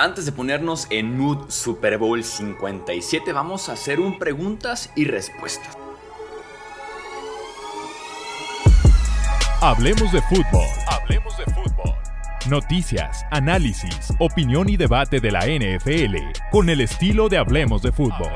Antes de ponernos en mood Super Bowl 57, vamos a hacer un preguntas y respuestas. Hablemos de fútbol. Hablemos de fútbol. Noticias, análisis, opinión y debate de la NFL con el estilo de Hablemos de fútbol.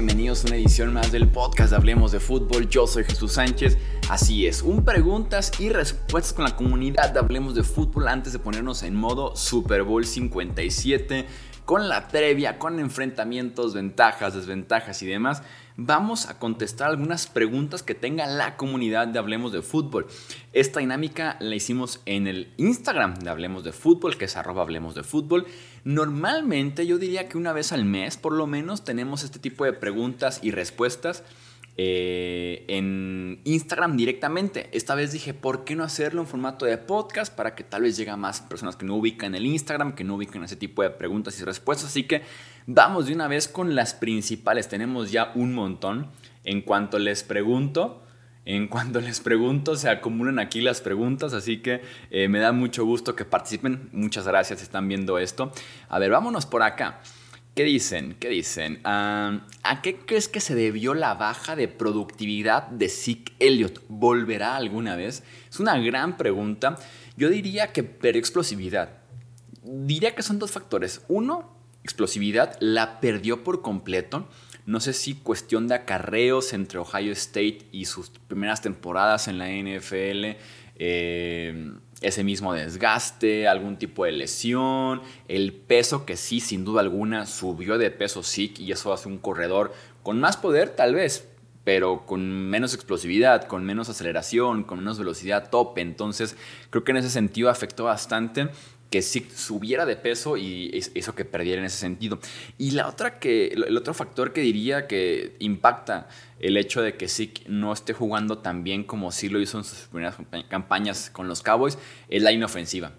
Bienvenidos a una edición más del podcast de Hablemos de Fútbol. Yo soy Jesús Sánchez. Así es, un preguntas y respuestas con la comunidad de Hablemos de Fútbol antes de ponernos en modo Super Bowl 57 con la previa, con enfrentamientos, ventajas, desventajas y demás, vamos a contestar algunas preguntas que tenga la comunidad de Hablemos de Fútbol. Esta dinámica la hicimos en el Instagram de Hablemos de Fútbol, que es arroba Hablemos de Fútbol. Normalmente yo diría que una vez al mes por lo menos tenemos este tipo de preguntas y respuestas eh, en Instagram directamente. Esta vez dije, ¿por qué no hacerlo en formato de podcast para que tal vez llegue a más personas que no ubican el Instagram, que no ubican ese tipo de preguntas y respuestas? Así que vamos de una vez con las principales. Tenemos ya un montón. En cuanto les pregunto, en cuanto les pregunto, se acumulan aquí las preguntas, así que eh, me da mucho gusto que participen. Muchas gracias están viendo esto. A ver, vámonos por acá. ¿Qué dicen? ¿Qué dicen? ¿A qué crees que se debió la baja de productividad de Zeke Elliott? ¿Volverá alguna vez? Es una gran pregunta. Yo diría que perdió explosividad. Diría que son dos factores. Uno, explosividad, la perdió por completo. No sé si cuestión de acarreos entre Ohio State y sus primeras temporadas en la NFL. Eh, ese mismo desgaste, algún tipo de lesión, el peso que sí, sin duda alguna, subió de peso sí, y eso hace un corredor con más poder tal vez, pero con menos explosividad, con menos aceleración, con menos velocidad tope. Entonces, creo que en ese sentido afectó bastante que sí subiera de peso y eso que perdiera en ese sentido. Y la otra que, el otro factor que diría que impacta el hecho de que Zeke no esté jugando tan bien como sí lo hizo en sus primeras campañas con los Cowboys es la inofensiva.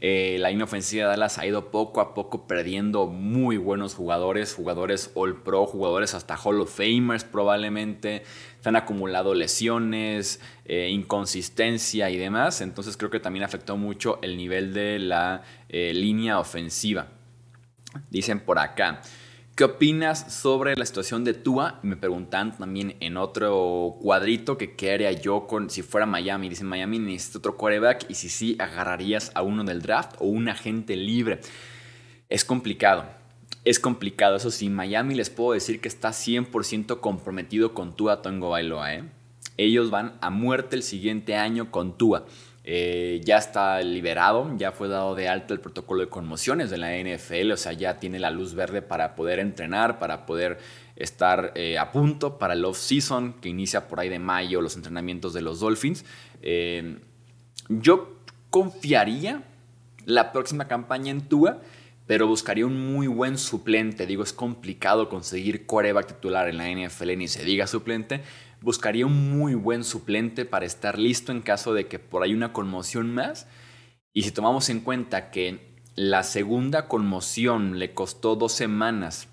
Eh, la inofensiva de Dallas ha ido poco a poco perdiendo muy buenos jugadores, jugadores All Pro, jugadores hasta Hall of Famers probablemente. Han acumulado lesiones, eh, inconsistencia y demás. Entonces creo que también afectó mucho el nivel de la eh, línea ofensiva. Dicen por acá. ¿Qué opinas sobre la situación de Tua? Me preguntan también en otro cuadrito que qué haría yo con si fuera Miami. Dicen Miami necesita otro quarterback y si sí agarrarías a uno del draft o un agente libre. Es complicado. Es complicado. Eso sí, Miami les puedo decir que está 100% comprometido con Tua Tongo Bailoa. ¿eh? Ellos van a muerte el siguiente año con Tua. Eh, ya está liberado, ya fue dado de alta el protocolo de conmociones de la NFL, o sea, ya tiene la luz verde para poder entrenar, para poder estar eh, a punto para el off-season, que inicia por ahí de mayo los entrenamientos de los Dolphins. Yo confiaría la próxima campaña en Tua, pero buscaría un muy buen suplente. Digo, es complicado conseguir coreback titular en la NFL, ni se diga suplente, buscaría un muy buen suplente para estar listo en caso de que por ahí una conmoción más. Y si tomamos en cuenta que la segunda conmoción le costó dos semanas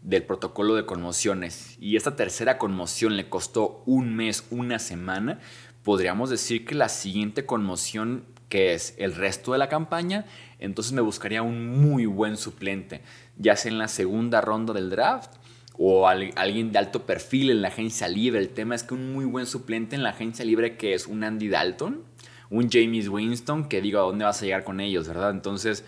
del protocolo de conmociones y esta tercera conmoción le costó un mes, una semana, podríamos decir que la siguiente conmoción, es el resto de la campaña, entonces me buscaría un muy buen suplente, ya sea en la segunda ronda del draft o alguien de alto perfil en la agencia libre. El tema es que un muy buen suplente en la agencia libre que es un Andy Dalton, un James Winston, que digo, ¿a dónde vas a llegar con ellos, verdad? Entonces,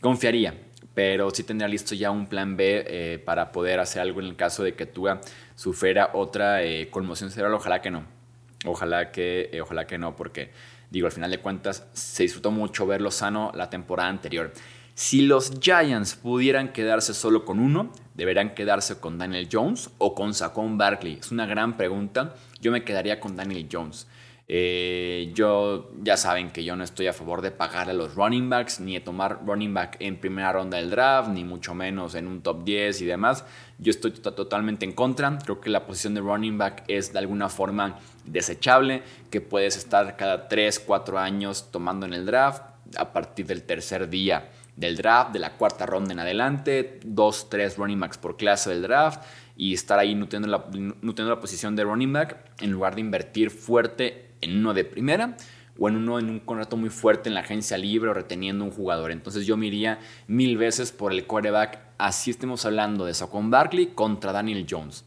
confiaría, pero sí tendría listo ya un plan B eh, para poder hacer algo en el caso de que Tua sufriera otra eh, conmoción cerebral. Ojalá que no. Ojalá que, eh, ojalá que no, porque digo, al final de cuentas se disfrutó mucho verlo sano la temporada anterior. Si los Giants pudieran quedarse solo con uno, ¿deberían quedarse con Daniel Jones o con Saquon Barkley? Es una gran pregunta. Yo me quedaría con Daniel Jones. Eh, yo ya saben que yo no estoy a favor de pagar a los running backs, ni de tomar running back en primera ronda del draft, ni mucho menos en un top 10 y demás. Yo estoy totalmente en contra. Creo que la posición de running back es de alguna forma desechable, que puedes estar cada 3, 4 años tomando en el draft a partir del tercer día del draft, de la cuarta ronda en adelante, dos, tres running backs por clase del draft y estar ahí nutriendo la, nutriendo la posición de running back en lugar de invertir fuerte en uno de primera o en uno en un contrato muy fuerte en la agencia libre o reteniendo un jugador. Entonces yo me iría mil veces por el quarterback, así estemos hablando de Saquon Barkley contra Daniel Jones.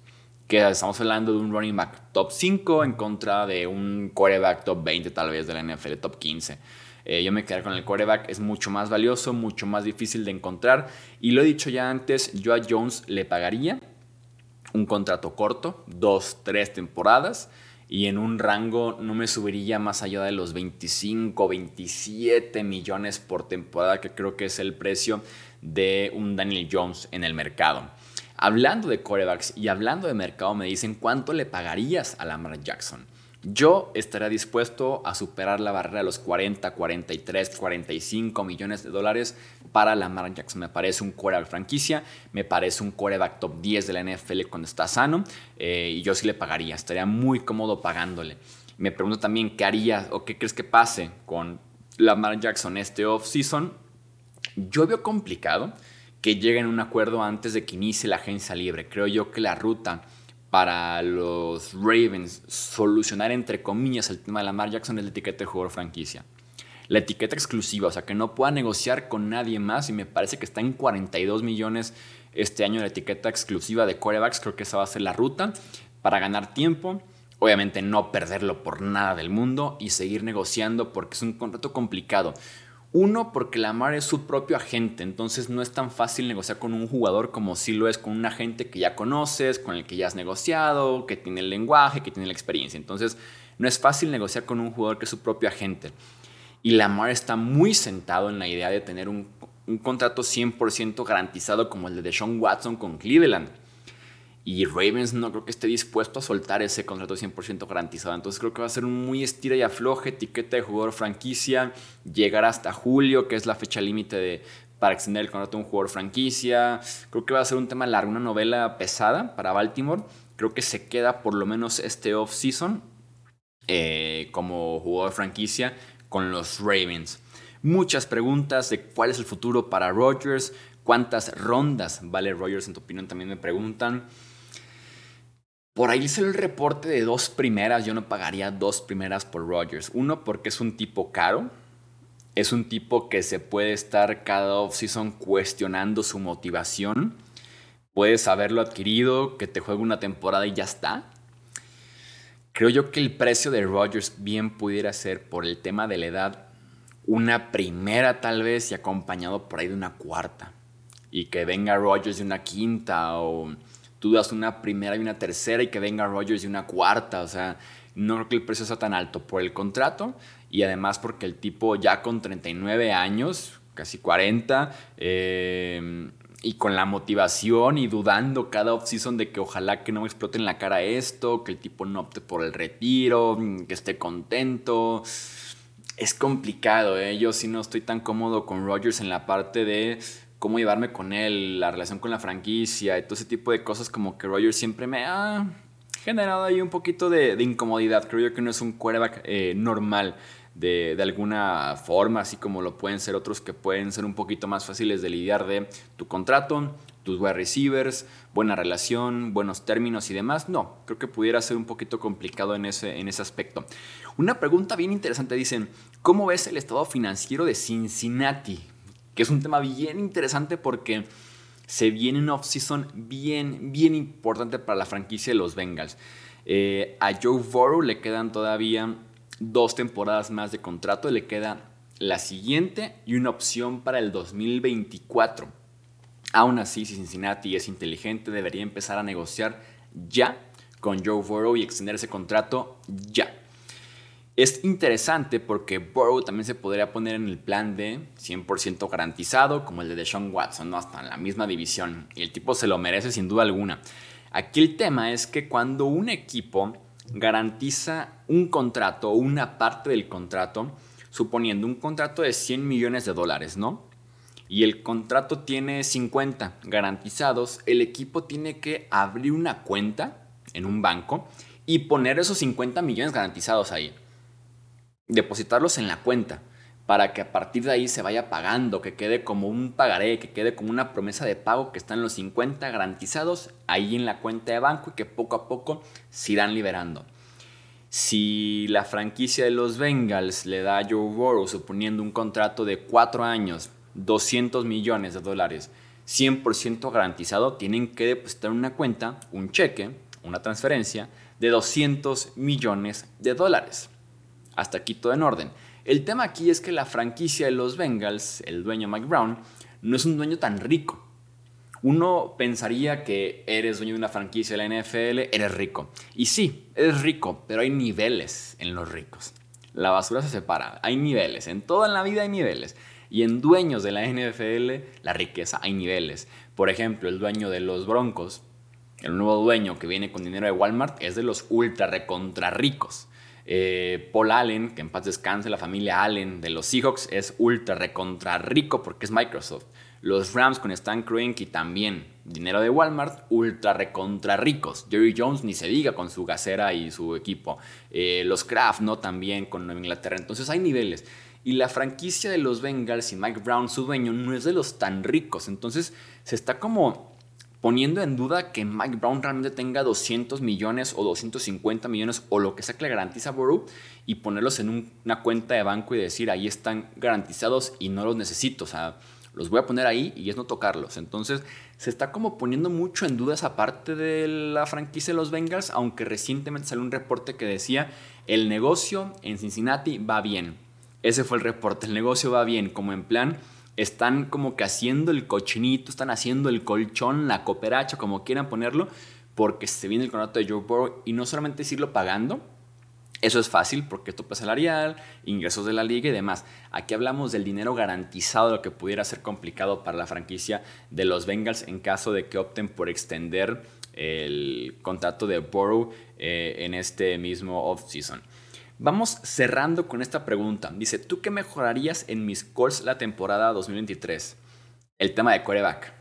Que estamos hablando de un running back top 5 en contra de un quarterback top 20 tal vez de la NFL, top 15. Eh, yo me quedaría con el quarterback, es mucho más valioso, mucho más difícil de encontrar. Y lo he dicho ya antes, yo a Jones le pagaría un contrato corto, dos, tres temporadas y en un rango no me subiría más allá de los 25, 27 millones por temporada, que creo que es el precio de un Daniel Jones en el mercado. Hablando de corebacks y hablando de mercado, me dicen cuánto le pagarías a Lamar Jackson. Yo estaría dispuesto a superar la barrera de los 40, 43, 45 millones de dólares para Lamar Jackson. Me parece un coreback franquicia, me parece un coreback top 10 de la NFL cuando está sano eh, y yo sí le pagaría, estaría muy cómodo pagándole. Me pregunto también qué haría o qué crees que pase con Lamar Jackson este off-season. Yo veo complicado que lleguen a un acuerdo antes de que inicie la agencia libre. Creo yo que la ruta para los Ravens solucionar entre comillas el tema de Lamar Jackson es la etiqueta de jugador franquicia. La etiqueta exclusiva, o sea, que no pueda negociar con nadie más y me parece que está en 42 millones este año la etiqueta exclusiva de quarterbacks. Creo que esa va a ser la ruta para ganar tiempo. Obviamente no perderlo por nada del mundo y seguir negociando porque es un contrato complicado. Uno, porque Lamar es su propio agente, entonces no es tan fácil negociar con un jugador como si lo es con un agente que ya conoces, con el que ya has negociado, que tiene el lenguaje, que tiene la experiencia. Entonces no es fácil negociar con un jugador que es su propio agente. Y Lamar está muy sentado en la idea de tener un, un contrato 100% garantizado como el de Deshaun Watson con Cleveland. Y Ravens no creo que esté dispuesto a soltar ese contrato 100% garantizado. Entonces creo que va a ser un muy estira y afloje, etiqueta de jugador franquicia, llegar hasta julio, que es la fecha límite para extender el contrato de un jugador franquicia. Creo que va a ser un tema largo, una novela pesada para Baltimore. Creo que se queda por lo menos este off-season eh, como jugador franquicia con los Ravens. Muchas preguntas de cuál es el futuro para Rodgers, cuántas rondas vale Rodgers en tu opinión también me preguntan. Por ahí sale el reporte de dos primeras. Yo no pagaría dos primeras por Rogers. Uno, porque es un tipo caro. Es un tipo que se puede estar cada offseason cuestionando su motivación. Puedes haberlo adquirido, que te juegue una temporada y ya está. Creo yo que el precio de Rogers bien pudiera ser por el tema de la edad una primera tal vez y acompañado por ahí de una cuarta. Y que venga Rogers de una quinta o tú das una primera y una tercera y que venga Rogers y una cuarta. O sea, no creo que el precio sea tan alto por el contrato y además porque el tipo ya con 39 años, casi 40, eh, y con la motivación y dudando cada offseason de que ojalá que no me explote en la cara esto, que el tipo no opte por el retiro, que esté contento. Es complicado, ¿eh? Yo sí no estoy tan cómodo con Rogers en la parte de cómo llevarme con él, la relación con la franquicia y todo ese tipo de cosas como que Rogers siempre me ha generado ahí un poquito de, incomodidad. Creo yo que no es un quarterback eh, normal de, de, alguna forma, así como lo pueden ser otros que pueden ser un poquito más fáciles de lidiar de tu contrato, tus wide receivers, buena relación, buenos términos y demás. No, creo que pudiera ser un poquito complicado en ese, en ese aspecto. Una pregunta bien interesante, dicen, ¿cómo ves el estado financiero de Cincinnati? Que es un tema bien interesante porque se viene un off-season bien, bien importante para la franquicia de los Bengals. Eh, a Joe Burrow le quedan todavía dos temporadas más de contrato, le queda la siguiente y una opción para el 2024. Aún así, si Cincinnati es inteligente, debería empezar a negociar ya con Joe Burrow y extender ese contrato ya. Es interesante porque Burrow también se podría poner en el plan de 100% garantizado, como el de Deshaun Watson, ¿no? hasta en la misma división. Y el tipo se lo merece sin duda alguna. Aquí el tema es que cuando un equipo garantiza un contrato o una parte del contrato, suponiendo un contrato de 100 millones de dólares, ¿no? Y el contrato tiene 50 garantizados, el equipo tiene que abrir una cuenta en un banco y poner esos 50 millones garantizados ahí depositarlos en la cuenta para que a partir de ahí se vaya pagando, que quede como un pagaré, que quede como una promesa de pago que están los 50 garantizados ahí en la cuenta de banco y que poco a poco se irán liberando. Si la franquicia de los Bengals le da a Joe Burrow, suponiendo un contrato de 4 años, 200 millones de dólares, 100% garantizado, tienen que depositar una cuenta un cheque, una transferencia de 200 millones de dólares. Hasta aquí todo en orden. El tema aquí es que la franquicia de los Bengals, el dueño Mike Brown, no es un dueño tan rico. Uno pensaría que eres dueño de una franquicia de la NFL, eres rico. Y sí, eres rico, pero hay niveles en los ricos. La basura se separa, hay niveles, en toda la vida hay niveles. Y en dueños de la NFL, la riqueza, hay niveles. Por ejemplo, el dueño de los Broncos, el nuevo dueño que viene con dinero de Walmart, es de los ultra recontra ricos. Eh, Paul Allen, que en paz descanse, la familia Allen de los Seahawks es ultra recontra rico porque es Microsoft. Los Rams con Stan Kroenke también, dinero de Walmart, ultra recontra ricos. Jerry Jones ni se diga con su gasera y su equipo. Eh, los Kraft, ¿no? También con Nueva Inglaterra. Entonces hay niveles. Y la franquicia de los Bengals y Mike Brown, su dueño, no es de los tan ricos. Entonces se está como poniendo en duda que Mike Brown realmente tenga 200 millones o 250 millones o lo que sea que le garantiza Burrow y ponerlos en una cuenta de banco y decir ahí están garantizados y no los necesito. O sea, los voy a poner ahí y es no tocarlos. Entonces se está como poniendo mucho en duda esa parte de la franquicia de los Bengals, aunque recientemente salió un reporte que decía el negocio en Cincinnati va bien. Ese fue el reporte, el negocio va bien, como en plan están como que haciendo el cochinito, están haciendo el colchón, la cooperacha, como quieran ponerlo, porque se viene el contrato de Joe Burrow y no solamente es irlo pagando, eso es fácil porque tope salarial, ingresos de la liga y demás. Aquí hablamos del dinero garantizado, lo que pudiera ser complicado para la franquicia de los Bengals en caso de que opten por extender el contrato de Burrow eh, en este mismo offseason. Vamos cerrando con esta pregunta. Dice, ¿tú qué mejorarías en mis calls la temporada 2023? El tema de coreback.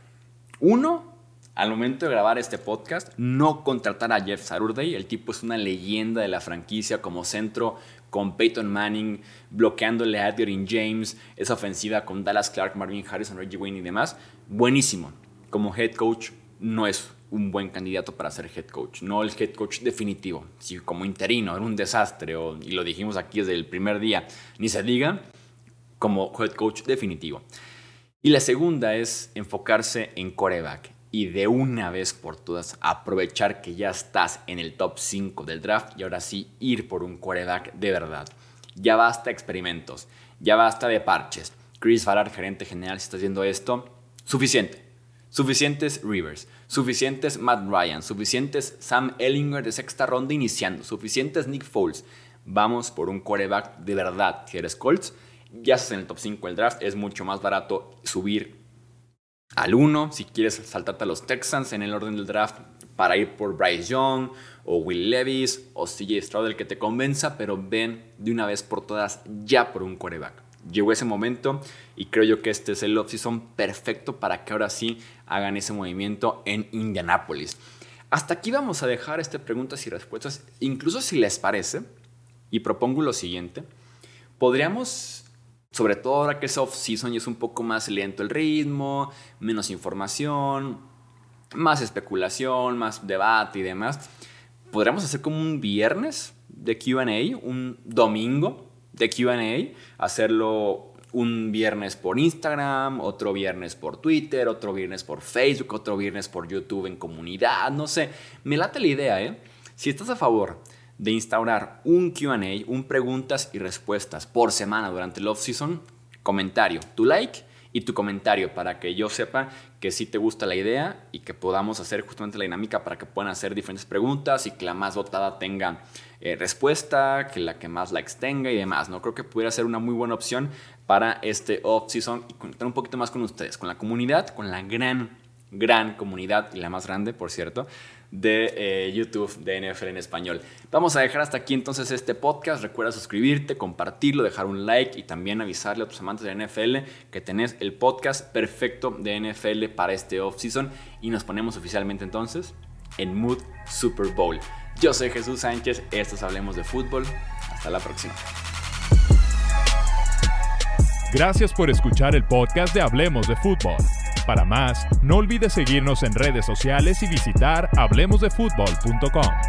Uno, al momento de grabar este podcast, no contratar a Jeff Saturday. El tipo es una leyenda de la franquicia como centro con Peyton Manning, bloqueándole a Edwin James, esa ofensiva con Dallas Clark, Marvin Harrison, Reggie Wayne y demás. Buenísimo. Como head coach no es un buen candidato para ser head coach, no el head coach definitivo. Si como interino era un desastre, y lo dijimos aquí desde el primer día, ni se diga como head coach definitivo. Y la segunda es enfocarse en coreback y de una vez por todas aprovechar que ya estás en el top 5 del draft y ahora sí ir por un coreback de verdad. Ya basta experimentos, ya basta de parches. Chris Farrar, gerente general, si estás viendo esto, suficiente. Suficientes Rivers, suficientes Matt Ryan, suficientes Sam Ellinger de sexta ronda iniciando, suficientes Nick Foles. Vamos por un coreback de verdad. Si eres Colts, ya estás en el top 5 del draft, es mucho más barato subir al 1. Si quieres saltarte a los Texans en el orden del draft para ir por Bryce Young o Will Levis o CJ Stroud, el que te convenza, pero ven de una vez por todas ya por un coreback llegó ese momento y creo yo que este es el off-season perfecto para que ahora sí hagan ese movimiento en Indianapolis. Hasta aquí vamos a dejar este preguntas y respuestas, incluso si les parece, y propongo lo siguiente, podríamos, sobre todo ahora que es off-season y es un poco más lento el ritmo, menos información, más especulación, más debate y demás, podríamos hacer como un viernes de QA, un domingo de QA, hacerlo un viernes por Instagram, otro viernes por Twitter, otro viernes por Facebook, otro viernes por YouTube en comunidad, no sé. Me late la idea, ¿eh? Si estás a favor de instaurar un QA, un preguntas y respuestas por semana durante el off-season, comentario, tu like y tu comentario para que yo sepa que sí te gusta la idea y que podamos hacer justamente la dinámica para que puedan hacer diferentes preguntas y que la más votada tenga eh, respuesta, que la que más likes tenga y demás. ¿no? Creo que pudiera ser una muy buena opción para este off-season y conectar un poquito más con ustedes, con la comunidad, con la gran, gran comunidad y la más grande, por cierto, de eh, YouTube de NFL en español. Vamos a dejar hasta aquí entonces este podcast. Recuerda suscribirte, compartirlo, dejar un like y también avisarle a tus amantes de NFL que tenés el podcast perfecto de NFL para este off-season y nos ponemos oficialmente entonces en Mood Super Bowl. Yo soy Jesús Sánchez, estos Hablemos de Fútbol. Hasta la próxima. Gracias por escuchar el podcast de Hablemos de Fútbol. Para más, no olvides seguirnos en redes sociales y visitar hablemosdefutbol.com.